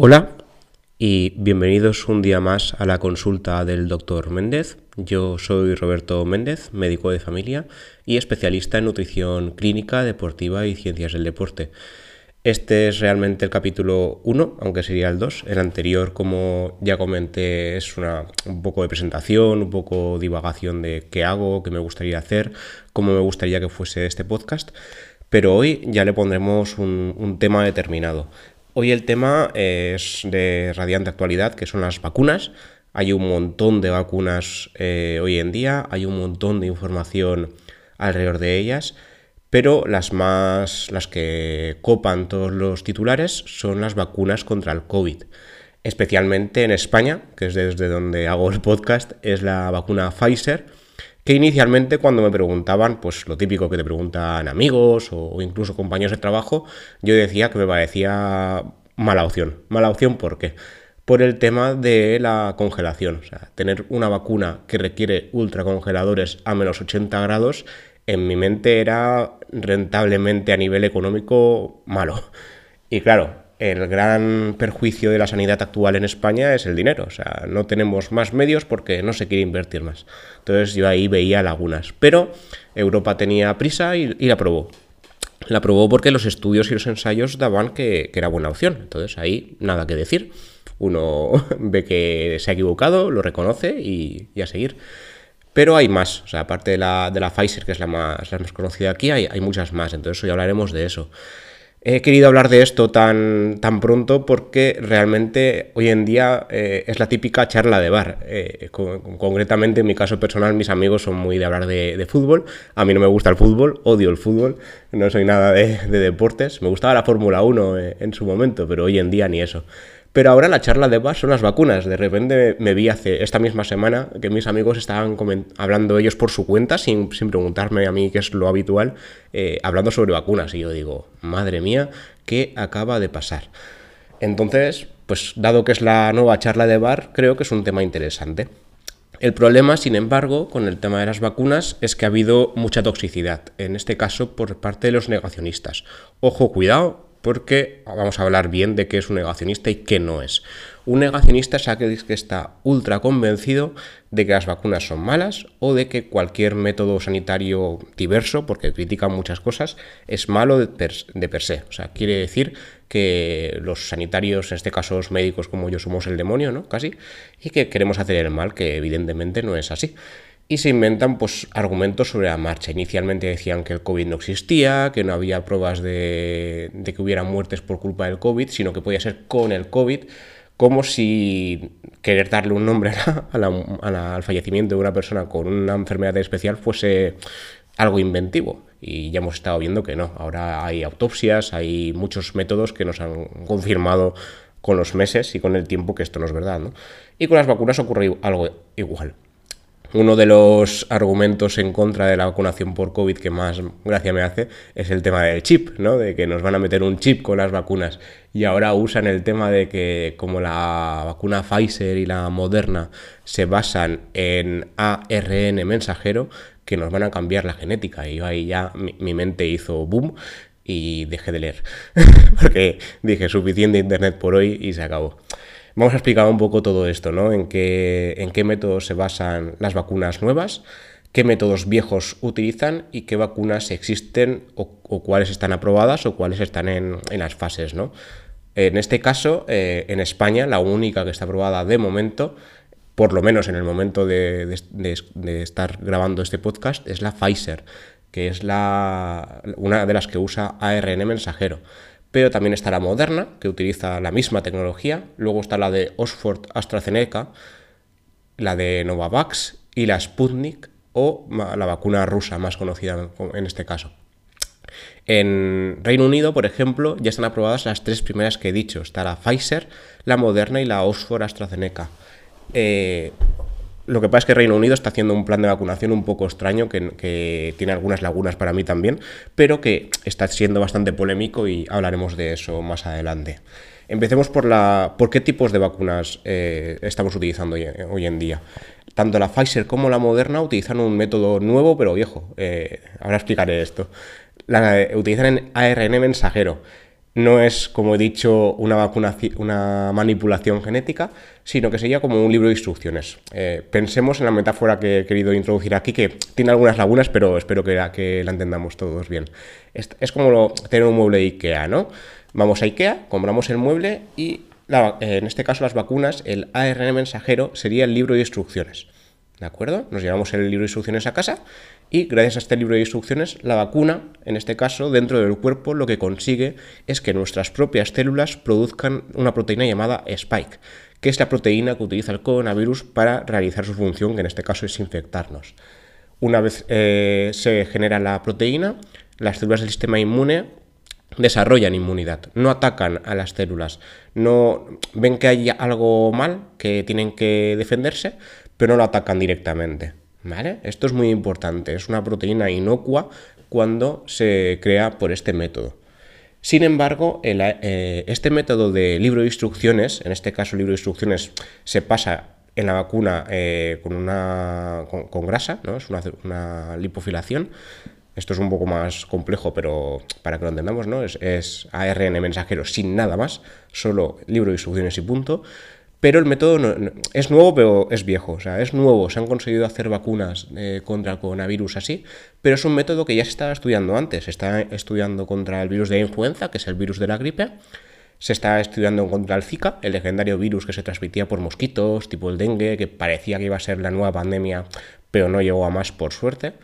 Hola y bienvenidos un día más a la consulta del doctor Méndez. Yo soy Roberto Méndez, médico de familia y especialista en nutrición clínica, deportiva y ciencias del deporte. Este es realmente el capítulo 1, aunque sería el 2. El anterior, como ya comenté, es una, un poco de presentación, un poco divagación de qué hago, qué me gustaría hacer, cómo me gustaría que fuese este podcast. Pero hoy ya le pondremos un tema determinado. Hoy el tema es de radiante actualidad, que son las vacunas. Hay un montón de vacunas eh, hoy en día, hay un montón de información alrededor de ellas, pero las más, las que copan todos los titulares son las vacunas contra el COVID. Especialmente en España, que es desde donde hago el podcast, es la vacuna Pfizer, que inicialmente cuando me preguntaban, pues lo típico que te preguntan amigos o, incluso compañeros de trabajo, yo decía que me parecía mala opción. Mala opción, ¿por qué? Por el tema de la congelación. O sea, tener una vacuna que requiere ultracongeladores a menos 80 grados, en mi mente era rentablemente a nivel económico malo. Y claro, el gran perjuicio de la sanidad actual en España es el dinero. O sea, no tenemos más medios porque no se quiere invertir más. Entonces yo ahí veía lagunas. Pero Europa tenía prisa y, la aprobó. La aprobó porque los estudios y los ensayos daban que, era buena opción. Entonces ahí nada que decir. Uno ve que se ha equivocado, lo reconoce y, a seguir. Pero hay más, o sea, aparte de la, de la Pfizer, que es la más, la más conocida aquí, hay, hay muchas más, entonces hoy hablaremos de eso. He querido hablar de esto tan, tan pronto porque realmente hoy en día eh, es la típica charla de bar. Eh, concretamente, en mi caso personal, mis amigos son muy de hablar de, fútbol. A mí no me gusta el fútbol, odio el fútbol, no soy nada de, deportes. Me gustaba la Fórmula 1 eh, en su momento, pero hoy en día ni eso. Pero ahora la charla de base son las vacunas. De repente me vi hace esta misma semana que mis amigos estaban hablando ellos por su cuenta, sin, preguntarme a mí qué es lo habitual, eh, hablando sobre vacunas. Y yo digo, madre mía, ¿qué acaba de pasar? Entonces, pues dado que es la nueva charla de bar, creo que es un tema interesante. El problema, sin embargo, con el tema de las vacunas es que ha habido mucha toxicidad, en este caso por parte de los negacionistas. Ojo, cuidado, porque vamos a hablar bien de qué es un negacionista y qué no es. Un negacionista es aquel que está ultra convencido de que las vacunas son malas o de que cualquier método sanitario diverso, porque critica muchas cosas, es malo de per, se. O sea, quiere decir que los sanitarios, en este caso los médicos como yo, somos el demonio, ¿no? Casi, y que queremos hacer el mal, que evidentemente no es así y se inventan pues, argumentos sobre la marcha. Inicialmente decían que el COVID no existía, que no había pruebas de, que hubiera muertes por culpa del COVID, sino que podía ser con el COVID, como si querer darle un nombre al fallecimiento de una persona con una enfermedad especial fuese algo inventivo. Y ya hemos estado viendo que no. Ahora hay autopsias, hay muchos métodos que nos han confirmado con los meses y con el tiempo que esto no es verdad. Y con las vacunas ocurre algo igual. Uno de los argumentos en contra de la vacunación por COVID que más gracia me hace es el tema del chip, ¿no? De que nos van a meter un chip con las vacunas. Y ahora usan el tema de que como la vacuna Pfizer y la Moderna se basan en ARN mensajero, que nos van a cambiar la genética. Y yo ahí ya mi, mi mente hizo boom y dejé de leer. Porque dije, suficiente internet por hoy y se acabó. Vamos a explicar un poco todo esto, ¿no? En qué, métodos se basan las vacunas nuevas, qué métodos viejos utilizan y qué vacunas existen o, cuáles están aprobadas o cuáles están en, las fases, ¿no? En este caso, eh, en España, la única que está aprobada de momento, por lo menos en el momento de, estar grabando este podcast, es la Pfizer, que es una de las que usa ARN mensajero pero también está la Moderna, que utiliza la misma tecnología, luego está la de Oxford AstraZeneca, la de Novavax y la Sputnik o la vacuna rusa más conocida en este caso. En Reino Unido, por ejemplo, ya están aprobadas las tres primeras que he dicho. Está la Pfizer, la Moderna y la Oxford AstraZeneca. Eh, lo que pasa es que Reino Unido está haciendo un plan de vacunación un poco extraño, que, tiene algunas lagunas para mí también, pero que está siendo bastante polémico y hablaremos de eso más adelante. Empecemos por, la, por qué tipos de vacunas eh, estamos utilizando hoy, en día. Tanto la Pfizer como la Moderna utilizan un método nuevo pero viejo. Eh, ahora explicaré esto. La, utilizan en ARN mensajero. No es, como he dicho, una, una manipulación genética, sino que sería como un libro de instrucciones. Eh, pensemos en la metáfora que he querido introducir aquí, que tiene algunas lagunas, pero espero que, la entendamos todos bien. Es, como tener un mueble de IKEA, ¿no? Vamos a IKEA, compramos el mueble y en este caso las vacunas, el ARN mensajero sería el libro de instrucciones. ¿De acuerdo? Nos llevamos el libro de instrucciones a casa y gracias a este libro de instrucciones, la vacuna, en este caso, dentro del cuerpo, lo que consigue es que nuestras propias células produzcan una proteína llamada spike, que es la proteína que utiliza el coronavirus para realizar su función, que en este caso es infectarnos. Una vez eh, se genera la proteína, las células del sistema inmune desarrollan inmunidad, no atacan a las células, no ven que hay algo mal, que tienen que defenderse, pero no lo atacan directamente. ¿Vale? Esto es muy importante, es una proteína inocua cuando se crea por este método. Sin embargo, eh, este método de libro de instrucciones, en este caso libro de instrucciones se pasa en la vacuna eh, con, una, con, grasa, ¿no? es una, lipofilación. Esto es un poco más complejo, pero para que lo entendamos, ¿no? es ARN mensajero sin nada más, solo libro de instrucciones y punto. Pero el método es nuevo, pero es viejo. O sea, es nuevo. Se han conseguido hacer vacunas eh, contra el coronavirus así, pero es un método que ya se estaba estudiando antes. Se está estudiando contra el virus de influenza, que es el virus de la gripe. Se está estudiando contra el Zika, el legendario virus que se transmitía por mosquitos, tipo el dengue, que parecía que iba a ser la nueva pandemia, pero no llegó a más por suerte.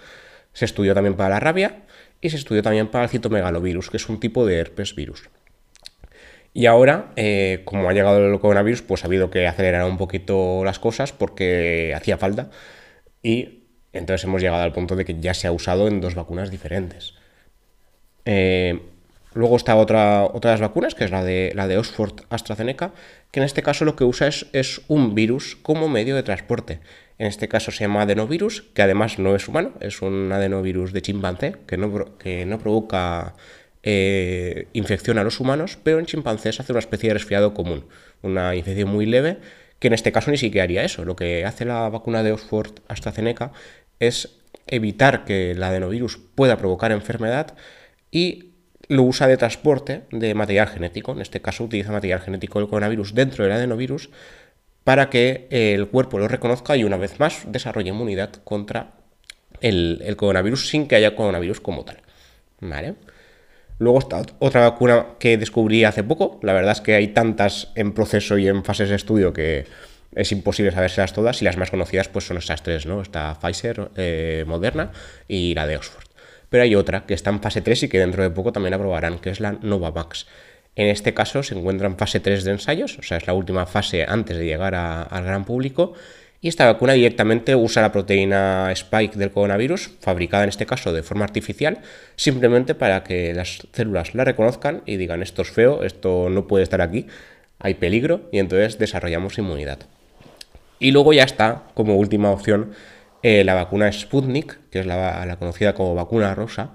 Se estudió también para la rabia y se estudió también para el citomegalovirus, que es un tipo de herpes virus. Y ahora, eh, como ha llegado el coronavirus, pues ha habido que acelerar un poquito las cosas porque hacía falta. Y entonces hemos llegado al punto de que ya se ha usado en dos vacunas diferentes. Eh, luego está otra, otras vacunas, que es la de, la de Oxford AstraZeneca, que en este caso lo que usa es, es un virus como medio de transporte. En este caso se llama adenovirus, que además no es humano, es un adenovirus de chimpancé, que no, que no provoca eh, infección a los humanos, pero en chimpancés hace una especie de resfriado común, una infección muy leve, que en este caso ni siquiera haría eso. Lo que hace la vacuna de Oxford AstraZeneca es evitar que el adenovirus pueda provocar enfermedad y lo usa de transporte de material genético. En este caso utiliza material genético del coronavirus dentro del adenovirus para que el cuerpo lo reconozca y una vez más desarrolle inmunidad contra el coronavirus sin que haya coronavirus como tal. ¿Vale? Luego está otra vacuna que descubrí hace poco. La verdad es que hay tantas en proceso y en fases de estudio que es imposible sabérselas todas. Y las más conocidas pues son estas tres, ¿no? Está Pfizer, eh, Moderna y la de Oxford. Pero hay otra que está en fase 3 y que dentro de poco también aprobarán, que es la Novavax. En este caso se encuentra en fase 3 de ensayos, o sea, es la última fase antes de llegar al gran público y esta vacuna directamente usa la proteína spike del coronavirus, fabricada en este caso de forma artificial, simplemente para que las células la reconozcan y digan esto es feo, esto no puede estar aquí, hay peligro y entonces desarrollamos inmunidad. Y luego ya está, como última opción, eh, la vacuna Sputnik, que es la, conocida como vacuna rosa,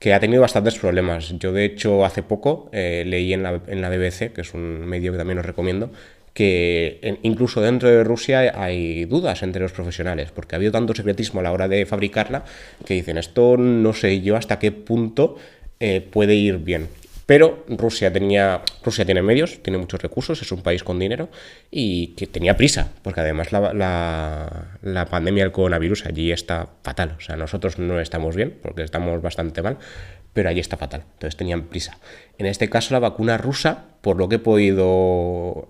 que ha tenido bastantes problemas. Yo, de hecho, hace poco eh, leí en la, en la BBC, que es un medio que también os recomiendo, que incluso dentro de Rusia hay dudas entre los profesionales, porque ha habido tanto secretismo a la hora de fabricarla que dicen, esto no sé yo hasta qué punto eh, puede ir bien. Pero Rusia tenía, Rusia tiene medios, tiene muchos recursos, es un país con dinero y que tenía prisa, porque además la, la, la, pandemia del coronavirus allí está fatal. O sea, nosotros no estamos bien, porque estamos bastante mal, pero allí está fatal. Entonces tenían prisa. En este caso, la vacuna rusa, por lo que he podido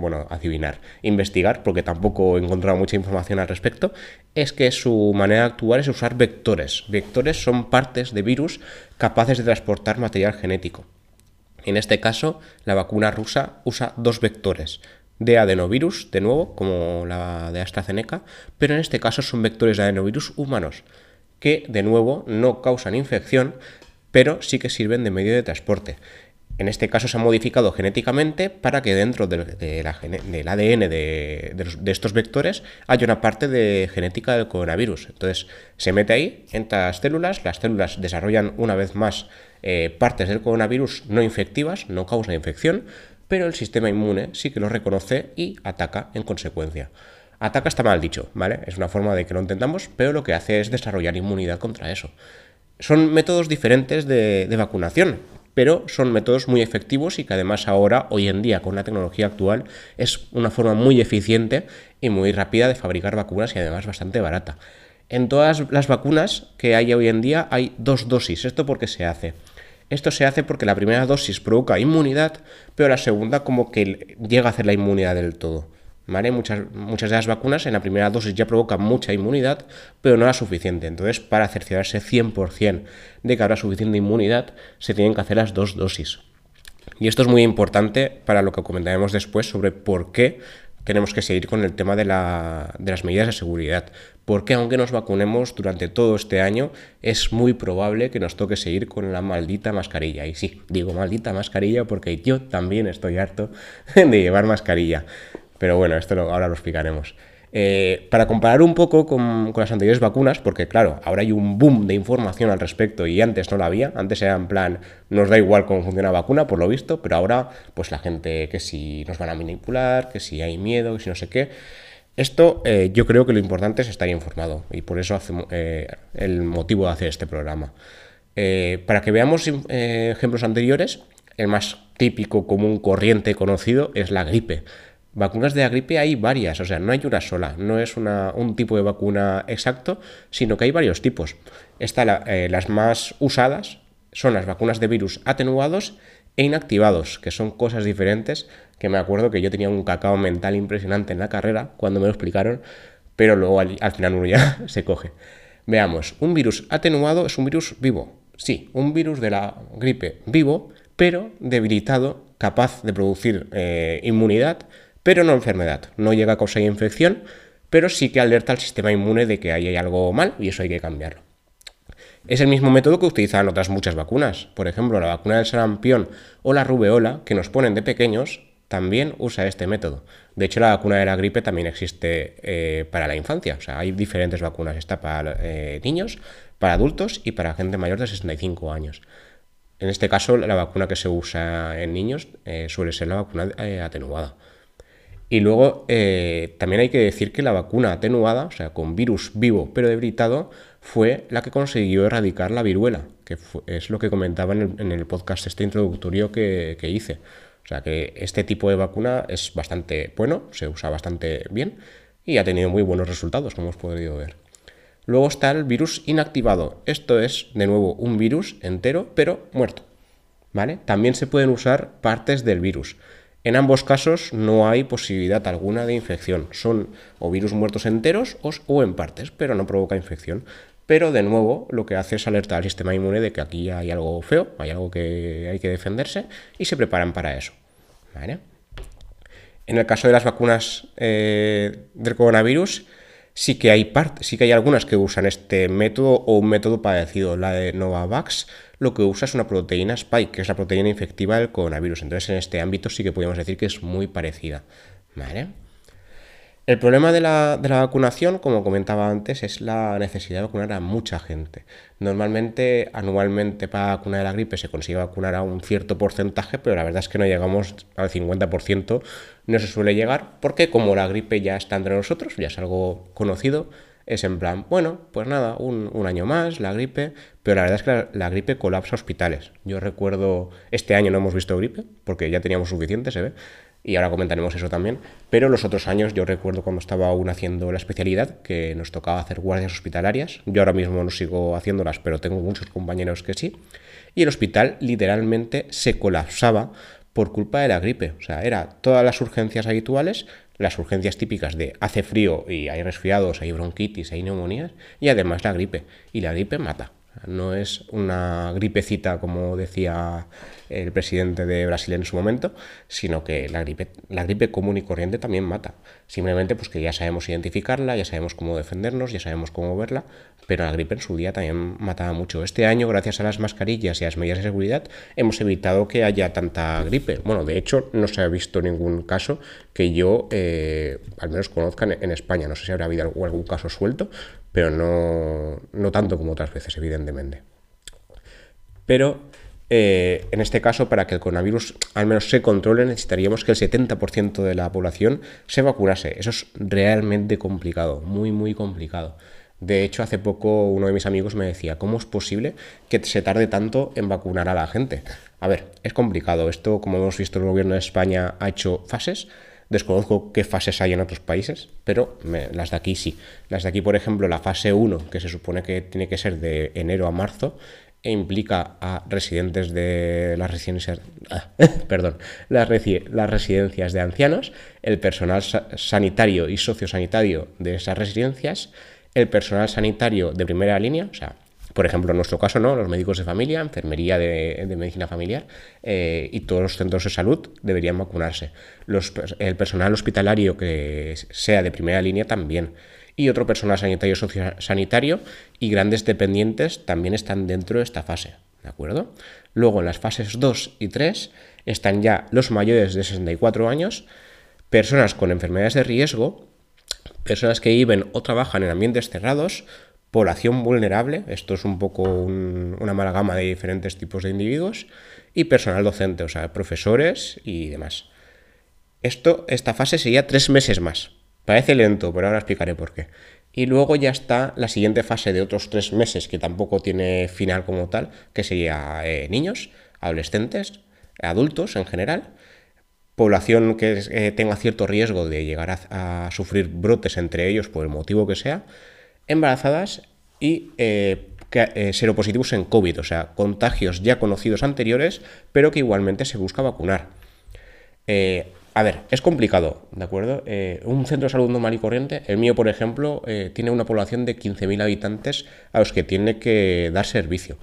bueno, adivinar, investigar, porque tampoco he encontrado mucha información al respecto, es que su manera de actuar es usar vectores. Vectores son partes de virus capaces de transportar material genético. En este caso, la vacuna rusa usa dos vectores de adenovirus, de nuevo, como la de AstraZeneca, pero en este caso son vectores de adenovirus humanos, que de nuevo no causan infección, pero sí que sirven de medio de transporte. En este caso se ha modificado genéticamente para que dentro del ADN de, estos vectores haya una parte de genética del coronavirus. Entonces se mete ahí, entra las células, las células desarrollan una vez más eh, partes del coronavirus no infectivas, no causa infección, pero el sistema inmune sí que lo reconoce y ataca en consecuencia. Ataca está mal dicho, ¿vale? Es una forma de que lo entendamos, pero lo que hace es desarrollar inmunidad contra eso. Son métodos diferentes de, vacunación, pero son métodos muy efectivos y que además ahora, hoy en día, con la tecnología actual, es una forma muy eficiente y muy rápida de fabricar vacunas y además bastante barata. En todas las vacunas que hay hoy en día hay dos dosis. ¿Esto por qué se hace? Esto se hace porque la primera dosis provoca inmunidad, pero la segunda como que llega a hacer la inmunidad del todo. Muchas, muchas de las vacunas en la primera dosis ya provocan mucha inmunidad, pero no la suficiente. Entonces, para cerciorarse 100% de que habrá suficiente inmunidad, se tienen que hacer las dos dosis. Y esto es muy importante para lo que comentaremos después sobre por qué tenemos que seguir con el tema de, de, las medidas de seguridad. Porque aunque nos vacunemos durante todo este año, es muy probable que nos toque seguir con la maldita mascarilla. Y sí, digo maldita mascarilla porque yo también estoy harto de llevar mascarilla. Pero bueno, esto ahora lo explicaremos. Eh, para comparar un poco con, las anteriores vacunas, porque claro, ahora hay un boom de información al respecto y antes no la había, antes era en plan, nos da igual cómo funciona la vacuna, por lo visto, pero ahora pues la gente que si nos van a manipular, que si hay miedo, que si no sé qué. Esto eh, yo creo que lo importante es estar informado y por eso hace, eh, el motivo de hacer este programa. para que veamos ejemplos anteriores, el más típico, común, corriente, conocido es la gripe. Vacunas de la gripe hay varias, o sea, no hay una sola, no es un tipo de vacuna exacto, sino que hay varios tipos. Eh, las más usadas son las vacunas de virus atenuados e inactivados, que son cosas diferentes, que me acuerdo que yo tenía un cacao mental impresionante en la carrera cuando me lo explicaron, pero luego al, al final uno ya se coge. Veamos, un virus atenuado es un virus vivo, sí, un virus de la gripe vivo, pero debilitado, capaz de producir eh, inmunidad, pero no enfermedad. No llega a causar infección, pero sí que alerta al sistema inmune de que ahí hay algo mal y eso hay que cambiarlo. Es el mismo método que utilizan otras muchas vacunas. Por ejemplo, la vacuna del sarampión o la rubeola, que nos ponen de pequeños, también usa este método. De hecho, la vacuna de la gripe también existe eh, para la infancia. O sea, hay diferentes vacunas. Está para eh, niños, para adultos y para gente mayor de 65 años. En este caso, la vacuna que se usa en niños eh, suele ser la vacuna atenuada. Y luego eh, también hay que decir que la vacuna atenuada, o sea, con virus vivo pero debilitado, fue la que consiguió erradicar la viruela, que es lo que comentaba en el, podcast este introductorio que, hice. O sea que este tipo de vacuna es bastante bueno, se usa bastante bien y ha tenido muy buenos resultados, como hemos podido ver. Luego está el virus inactivado. Esto es, de nuevo, un virus entero, pero muerto. ¿Vale? También se pueden usar partes del virus. En ambos casos no hay posibilidad alguna de infección. Son o virus muertos enteros o, en partes, pero no provoca infección. Pero de nuevo lo que hace es alertar al sistema inmune de que aquí hay algo feo, hay algo que hay que defenderse y se preparan para eso. En el caso de las vacunas eh, del coronavirus, sí que hay sí que hay algunas que usan este método o un método parecido. La de Novavax lo que usa es una proteína spike, que es la proteína infectiva del coronavirus. Entonces, en este ámbito sí que podemos decir que es muy parecida. ¿Vale? El problema de la, vacunación, como comentaba antes, es la necesidad de vacunar a mucha gente. Normalmente, anualmente para vacunar la gripe se consigue vacunar a un cierto porcentaje, pero la verdad es que no llegamos al 50%, no se suele llegar, porque como la gripe ya está entre nosotros, ya es algo conocido, es en plan, bueno, pues nada, un, año más, la gripe, pero la verdad es que la, la, gripe colapsa hospitales. Yo recuerdo, este año no hemos visto gripe, porque ya teníamos suficiente, se ve, y ahora comentaremos eso también. Pero los otros años, yo recuerdo cuando estaba aún haciendo la especialidad, que nos tocaba hacer guardias hospitalarias. Yo ahora mismo no sigo haciéndolas, pero tengo muchos compañeros que sí. Y el hospital literalmente se colapsaba por culpa de la gripe. O sea, era todas las urgencias habituales, las urgencias típicas de hace frío y hay resfriados, hay bronquitis, hay neumonías, y además la gripe. Y la gripe mata. No es una gripecita, como decía el presidente de Brasil en su momento, sino que la gripe, la gripe común y corriente también mata. Simplemente pues que ya sabemos identificarla, ya sabemos cómo defendernos, ya sabemos cómo verla, pero la gripe en su día también mataba mucho. Este año, gracias a las mascarillas y a las medidas de seguridad, hemos evitado que haya tanta gripe. Bueno, de hecho, no se ha visto ningún caso que yo, eh, al menos conozca en España. No sé si habrá habido algún caso suelto, pero no, no tanto como otras veces, evidentemente. Pero eh, en este caso, para que el coronavirus al menos se controle, necesitaríamos que el 70% de la población se vacunase. Eso es realmente complicado, muy, muy complicado. De hecho, hace poco uno de mis amigos me decía, ¿cómo es posible que se tarde tanto en vacunar a la gente? A ver, es complicado. Esto, como hemos visto, el gobierno de España ha hecho fases. Desconozco qué fases hay en otros países, pero las de aquí sí. Las de aquí, por ejemplo, la fase 1, que se supone que tiene que ser de enero a marzo, e implica a residentes de las residencias, ah, perdón, las, residencias de ancianos, el personal sanitario y sociosanitario de esas residencias, el personal sanitario de primera línea, o sea, por ejemplo, en nuestro caso, ¿no? Los médicos de familia, enfermería de, medicina familiar eh, y todos los centros de salud deberían vacunarse. Los, el personal hospitalario que sea de primera línea también. Y otro personal sanitario sociosanitario y grandes dependientes también están dentro de esta fase. ¿De acuerdo? Luego en las fases 2 y 3 están ya los mayores de 64 años, personas con enfermedades de riesgo, personas que viven o trabajan en ambientes cerrados, población vulnerable, esto es un poco una amalgama de diferentes tipos de individuos, y personal docente, o sea, profesores y demás. Esto, esta fase sería tres meses más. Parece lento, pero ahora explicaré por qué. Y luego ya está la siguiente fase de otros tres meses, que tampoco tiene final como tal, que sería eh, niños, adolescentes, adultos en general, población que eh, tenga cierto riesgo de llegar a sufrir brotes entre ellos por el motivo que sea, embarazadas y eh, seropositivos en COVID, o sea, contagios ya conocidos anteriores, pero que igualmente se busca vacunar. A ver, es complicado, ¿de acuerdo? un centro de salud normal y corriente, el mío, por ejemplo, tiene una población de 15.000 habitantes a los que tiene que dar servicio.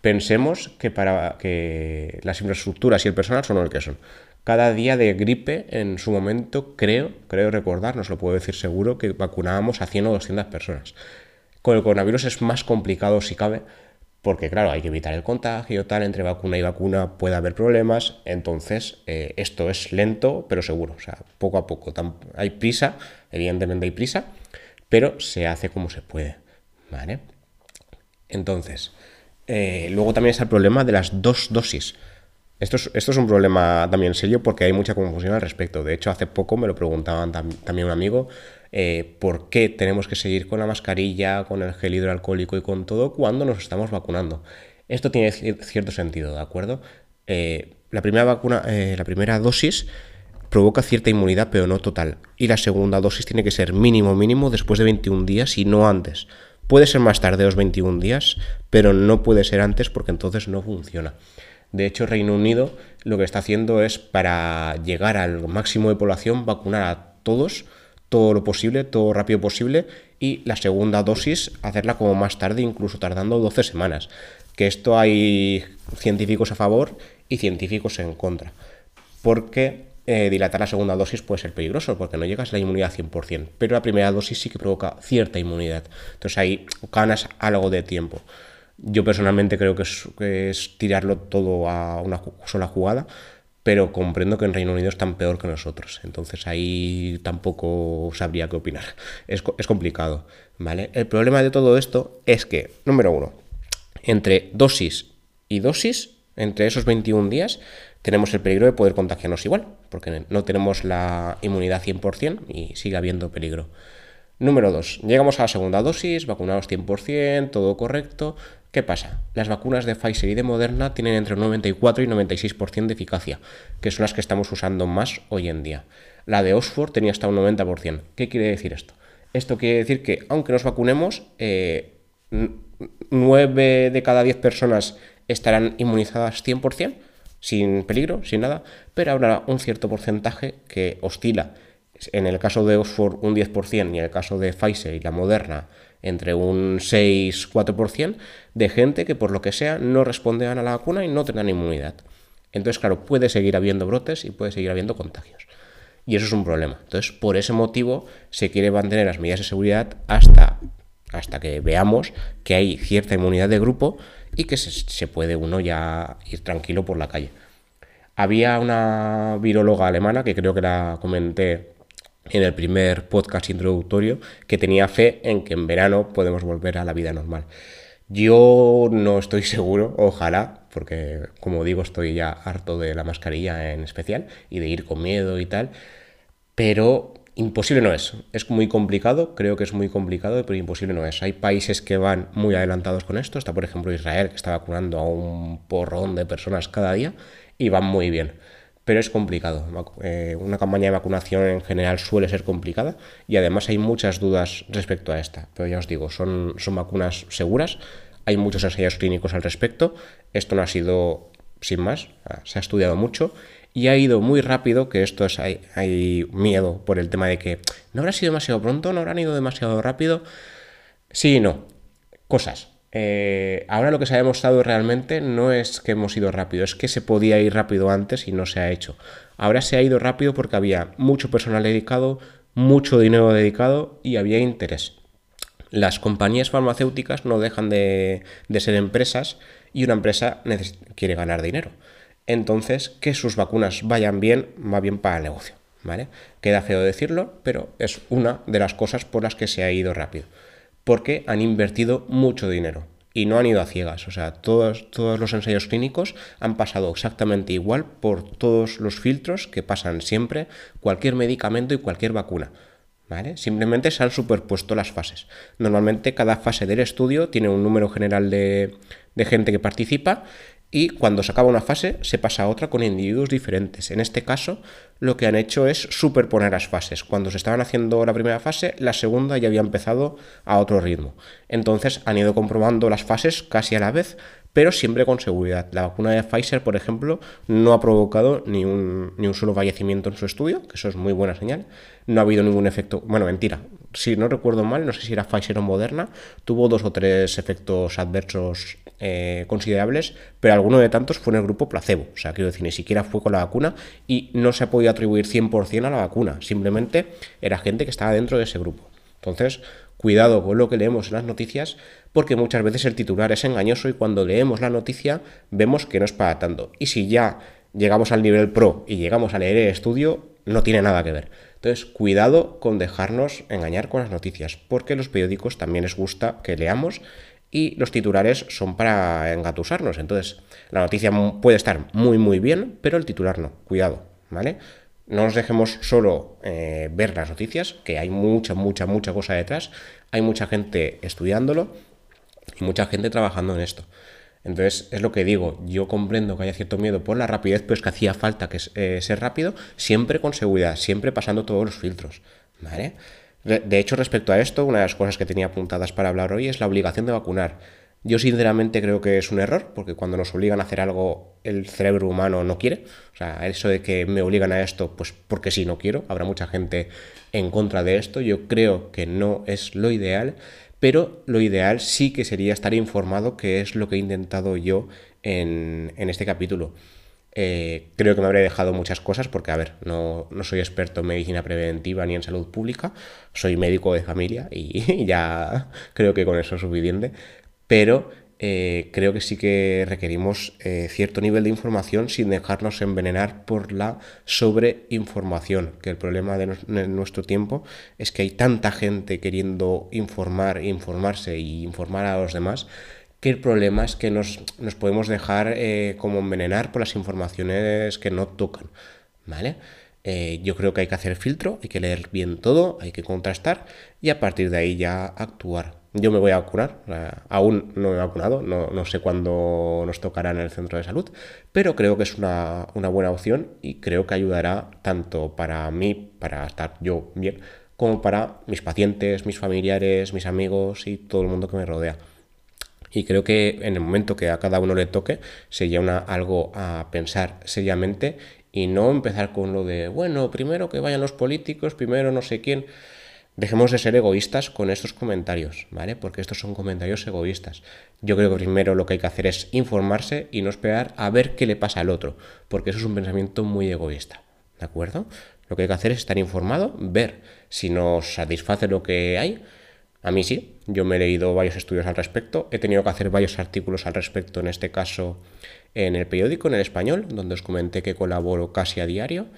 Pensemos que para que las infraestructuras y el personal son lo que son. Cada día de gripe, en su momento, creo, creo recordar, no os lo puedo decir seguro, que vacunábamos a 100 o 200 personas. Con el coronavirus es más complicado si cabe, porque claro, hay que evitar el contagio, tal, entre vacuna y vacuna puede haber problemas, entonces eh, esto es lento pero seguro, o sea, poco a poco. Hay prisa, evidentemente hay prisa, pero se hace como se puede, ¿vale? Entonces, eh, luego también está el problema de las dos dosis. Esto es, un problema también serio porque hay mucha confusión al respecto. De hecho, hace poco me lo preguntaban también un amigo, eh, ¿por qué tenemos que seguir con la mascarilla, con el gel hidroalcohólico y con todo cuando nos estamos vacunando? Esto tiene cierto sentido, ¿de acuerdo? Eh, la, primera vacuna, eh, la primera dosis provoca cierta inmunidad, pero no total. Y la segunda dosis tiene que ser mínimo, mínimo después de 21 días y no antes. Puede ser más tarde los 21 días, pero no puede ser antes porque entonces no funciona. De hecho, Reino Unido lo que está haciendo es para llegar al máximo de población vacunar a todos todo lo posible, todo rápido posible y la segunda dosis hacerla como más tarde, incluso tardando 12 semanas. Que esto hay científicos a favor y científicos en contra. Porque eh, dilatar la segunda dosis puede ser peligroso porque no llegas a la inmunidad 100%, pero la primera dosis sí que provoca cierta inmunidad. Entonces ahí ganas algo de tiempo. Yo personalmente creo que es, tirarlo todo a una sola jugada, pero comprendo que en Reino Unido están peor que nosotros. Entonces ahí tampoco sabría qué opinar. Es, es complicado, ¿vale? El problema de todo esto es que, número uno, entre dosis y dosis, entre esos 21 días, tenemos el peligro de poder contagiarnos igual, porque no tenemos la inmunidad 100% y sigue habiendo peligro. Número 2. Llegamos a la segunda dosis, vacunados 100%, todo correcto, ¿Qué pasa? Las vacunas de Pfizer y de Moderna tienen entre 94 y 96% de eficacia, que son las que estamos usando más hoy en día. La de Oxford tenía hasta un 90%. ¿Qué quiere decir esto? Esto quiere decir que aunque nos vacunemos, eh, 9 de cada 10 personas estarán inmunizadas 100%, sin peligro, sin nada, pero habrá un cierto porcentaje que oscila. En el caso de Oxford un 10% y en el caso de Pfizer y la Moderna entre un 6-4% de gente que por lo que sea no responderán a la vacuna y no tendrán inmunidad. Entonces, claro, puede seguir habiendo brotes y puede seguir habiendo contagios. Y eso es un problema. Entonces, por ese motivo se quiere mantener las medidas de seguridad hasta, hasta que veamos que hay cierta inmunidad de grupo y que se, se puede uno ya ir tranquilo por la calle. Había una viróloga alemana que creo que la comenté en el primer podcast introductorio que tenía fe en que en verano podemos volver a la vida normal. Yo no estoy seguro, ojalá, porque como digo estoy ya harto de la mascarilla en especial y de ir con miedo y tal, pero Imposible no es. Es muy complicado, creo que es muy complicado, pero imposible no es. Hay países que van muy adelantados con esto. Está, por ejemplo, Israel, que está vacunando a un porrón de personas cada día y van muy bien. Pero es complicado. Eh, una campaña de vacunación en general suele ser complicada y además hay muchas dudas respecto a esta. Pero ya os digo, son, son vacunas seguras. Hay muchos ensayos clínicos al respecto. Esto no ha sido sin más, se ha estudiado mucho y ha ido muy rápido, que esto es, hay, miedo por el tema de que no habrá sido demasiado pronto, no habrán ido demasiado rápido. Sí y no. Cosas. Eh, ahora lo que se ha demostrado realmente no es que hemos ido rápido, es que se podía ir rápido antes y no se ha hecho. Ahora se ha ido rápido porque había mucho personal dedicado, mucho dinero dedicado y había interés. Las compañías farmacéuticas no dejan de, de ser empresas y una empresa quiere ganar dinero entonces que sus vacunas vayan bien, va bien para el negocio. ¿vale? Queda feo decirlo, pero es una de las cosas por las que se ha ido rápido. Porque han invertido mucho dinero y no han ido a ciegas. O sea, todos, todos los ensayos clínicos han pasado exactamente igual por todos los filtros que pasan siempre cualquier medicamento y cualquier vacuna. ¿Vale? Simplemente se han superpuesto las fases. Normalmente cada fase del estudio tiene un número general de, de gente que participa y cuando se acaba una fase se pasa a otra con individuos diferentes. En este caso, lo que han hecho es superponer las fases. Cuando se estaban haciendo la primera fase, la segunda ya había empezado a otro ritmo. Entonces han ido comprobando las fases casi a la vez, pero siempre con seguridad. La vacuna de Pfizer, por ejemplo, no ha provocado ni un, solo fallecimiento en su estudio, que eso es muy buena señal. No ha habido ningún efecto, bueno, mentira, si no recuerdo mal, no sé si era Pfizer o Moderna, tuvo dos o tres efectos adversos eh, considerables, pero alguno de tantos fue en el grupo placebo. O sea, quiero decir, ni siquiera fue con la vacuna y no se ha podido atribuir 100% a la vacuna. Simplemente era gente que estaba dentro de ese grupo. Entonces, cuidado con lo que leemos en las noticias, porque muchas veces el titular es engañoso y cuando leemos la noticia vemos que no es para tanto. Y si ya llegamos al nivel pro y llegamos a leer el estudio, no tiene nada que ver. Entonces, cuidado con dejarnos engañar con las noticias, porque los periódicos también les gusta que leamos y los titulares son para engatusarnos. Entonces, la noticia puede estar muy, muy bien, pero el titular no. Cuidado, ¿vale? No nos dejemos solo eh, ver las noticias, que hay mucha, mucha, mucha cosa detrás. Hay mucha gente estudiándolo y mucha gente trabajando en esto. Entonces, es lo que digo, yo comprendo que haya cierto miedo por la rapidez, pero es que hacía falta que eh, ser rápido, siempre con seguridad, siempre pasando todos los filtros, ¿vale? De hecho, respecto a esto, una de las cosas que tenía apuntadas para hablar hoy es la obligación de vacunar. Yo sinceramente creo que es un error, porque cuando nos obligan a hacer algo, el cerebro humano no quiere. O sea, eso de que me obligan a esto, pues porque sí, no quiero. Habrá mucha gente en contra de esto. Yo creo que no es lo ideal, pero lo ideal sí que sería estar informado, que es lo que he intentado yo en, este capítulo. Eh, creo que me habré dejado muchas cosas porque, a ver, no, soy experto en medicina preventiva ni en salud pública, soy médico de familia y, ya creo que con eso es suficiente, pero eh, creo que sí que requerimos eh, cierto nivel de información sin dejarnos envenenar por la sobreinformación, que el problema de, nuestro tiempo es que hay tanta gente queriendo informar, informarse y informar a los demás, que el problema es que nos, podemos dejar eh, como envenenar por las informaciones que no tocan, ¿vale? yo creo que hay que hacer filtro, hay que leer bien todo, hay que contrastar y a partir de ahí ya actuar. Yo me voy a vacunar, aún no me he vacunado, no, sé cuándo nos tocará en el centro de salud, pero creo que es una, buena opción y creo que ayudará tanto para mí, para estar yo bien, como para mis pacientes, mis familiares, mis amigos y todo el mundo que me rodea. Y creo que en el momento que a cada uno le toque sería una, algo a pensar seriamente y no empezar con lo de, bueno, primero que vayan los políticos, primero no sé quién. Dejemos de ser egoístas con estos comentarios, ¿vale? Porque estos son comentarios egoístas. Yo creo que primero lo que hay que hacer es informarse y no esperar a ver qué le pasa al otro, porque eso es un pensamiento muy egoísta, ¿de acuerdo? Lo que hay que hacer es estar informado, ver si nos satisface lo que hay. A mí sí, yo me he leído varios estudios al respecto, he tenido que hacer varios artículos al respecto, en este caso en el periódico, en el español, donde os comenté que colaboro casi a diario.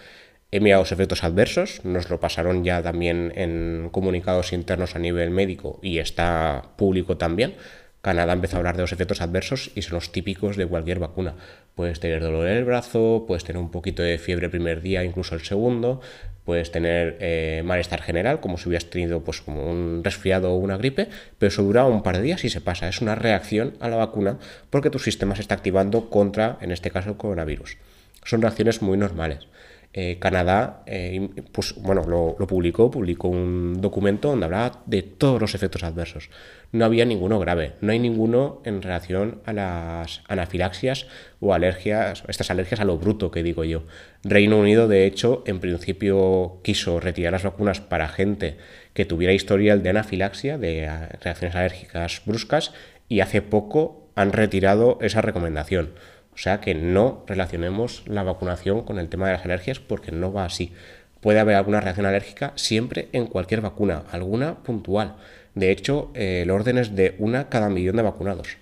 Los efectos adversos, nos lo pasaron ya también en comunicados internos a nivel médico y está público también. Canadá empezó a hablar de los efectos adversos y son los típicos de cualquier vacuna. Puedes tener dolor en el brazo, puedes tener un poquito de fiebre el primer día, incluso el segundo, puedes tener eh, malestar general, como si hubieras tenido pues, como un resfriado o una gripe, pero eso dura un par de días y se pasa. Es una reacción a la vacuna porque tu sistema se está activando contra, en este caso, coronavirus. Son reacciones muy normales. Eh, Canadá, eh, pues, bueno, lo, publicó, publicó un documento donde hablaba de todos los efectos adversos. No había ninguno grave, no hay ninguno en relación a las anafilaxias o alergias, estas alergias a lo bruto que digo yo. Reino Unido, de hecho, en principio quiso retirar las vacunas para gente que tuviera historial de anafilaxia, de reacciones alérgicas bruscas, y hace poco han retirado esa recomendación. O sea que no relacionemos la vacunación con el tema de las alergias porque no va así. Puede haber alguna reacción alérgica siempre en cualquier vacuna, alguna puntual. De hecho, el orden es de una cada millón de vacunados.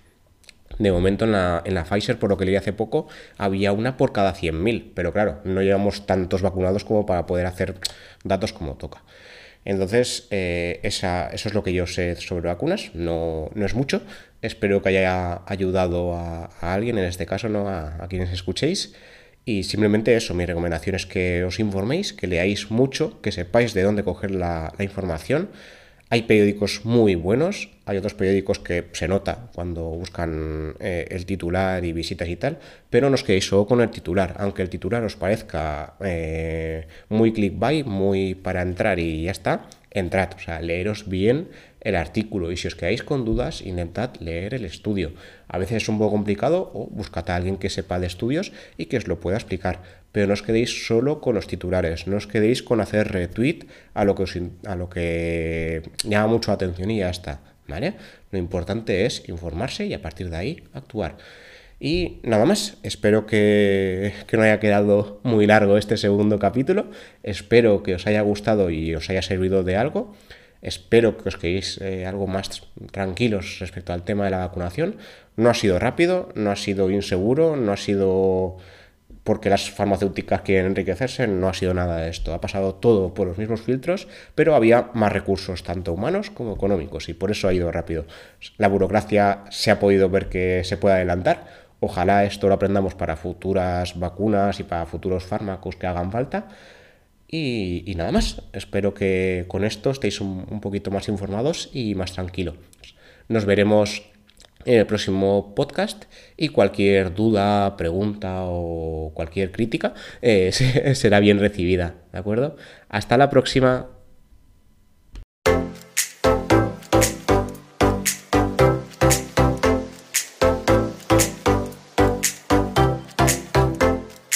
De momento en la, en la Pfizer, por lo que leí hace poco, había una por cada 100.000, pero claro, no llevamos tantos vacunados como para poder hacer datos como toca. Entonces, eh, eso es lo que yo sé sobre vacunas, no, no es mucho. Espero que haya ayudado a, alguien, en este caso, ¿no? A, quienes escuchéis. Y simplemente eso, mi recomendación es que os informéis, que leáis mucho, que sepáis de dónde coger la información hay periódicos muy buenos, hay otros periódicos que se nota cuando buscan eh, el titular y visitas y tal, pero no os quedéis solo con el titular, aunque el titular os parezca eh, muy clickbait, muy para entrar y ya está, entrad, o sea, leeros bien el artículo y si os quedáis con dudas, intentad leer el estudio. A veces es un poco complicado o buscad a alguien que sepa de estudios y que os lo pueda explicar, pero no os quedéis solo con los titulares, no os quedéis con hacer retweet a lo que, a lo que llama mucho la atención y ya está, ¿vale? Lo importante es informarse y a partir de ahí actuar. Y nada más, espero que, que, no haya quedado muy largo este segundo capítulo, espero que os haya gustado y os haya servido de algo. Espero que os quedéis eh, algo más tranquilos respecto al tema de la vacunación. No ha sido rápido, no ha sido inseguro, no ha sido porque las farmacéuticas quieren enriquecerse, no ha sido nada de esto. Ha pasado todo por los mismos filtros, pero había más recursos, tanto humanos como económicos, y por eso ha ido rápido. La burocracia se ha podido ver que se puede adelantar. Ojalá esto lo aprendamos para futuras vacunas y para futuros fármacos que hagan falta. Y, nada más, espero que con esto estéis un, poquito más informados y más tranquilos. Nos veremos en el próximo podcast y cualquier duda, pregunta o cualquier crítica eh, será bien recibida, ¿de acuerdo? Hasta la próxima.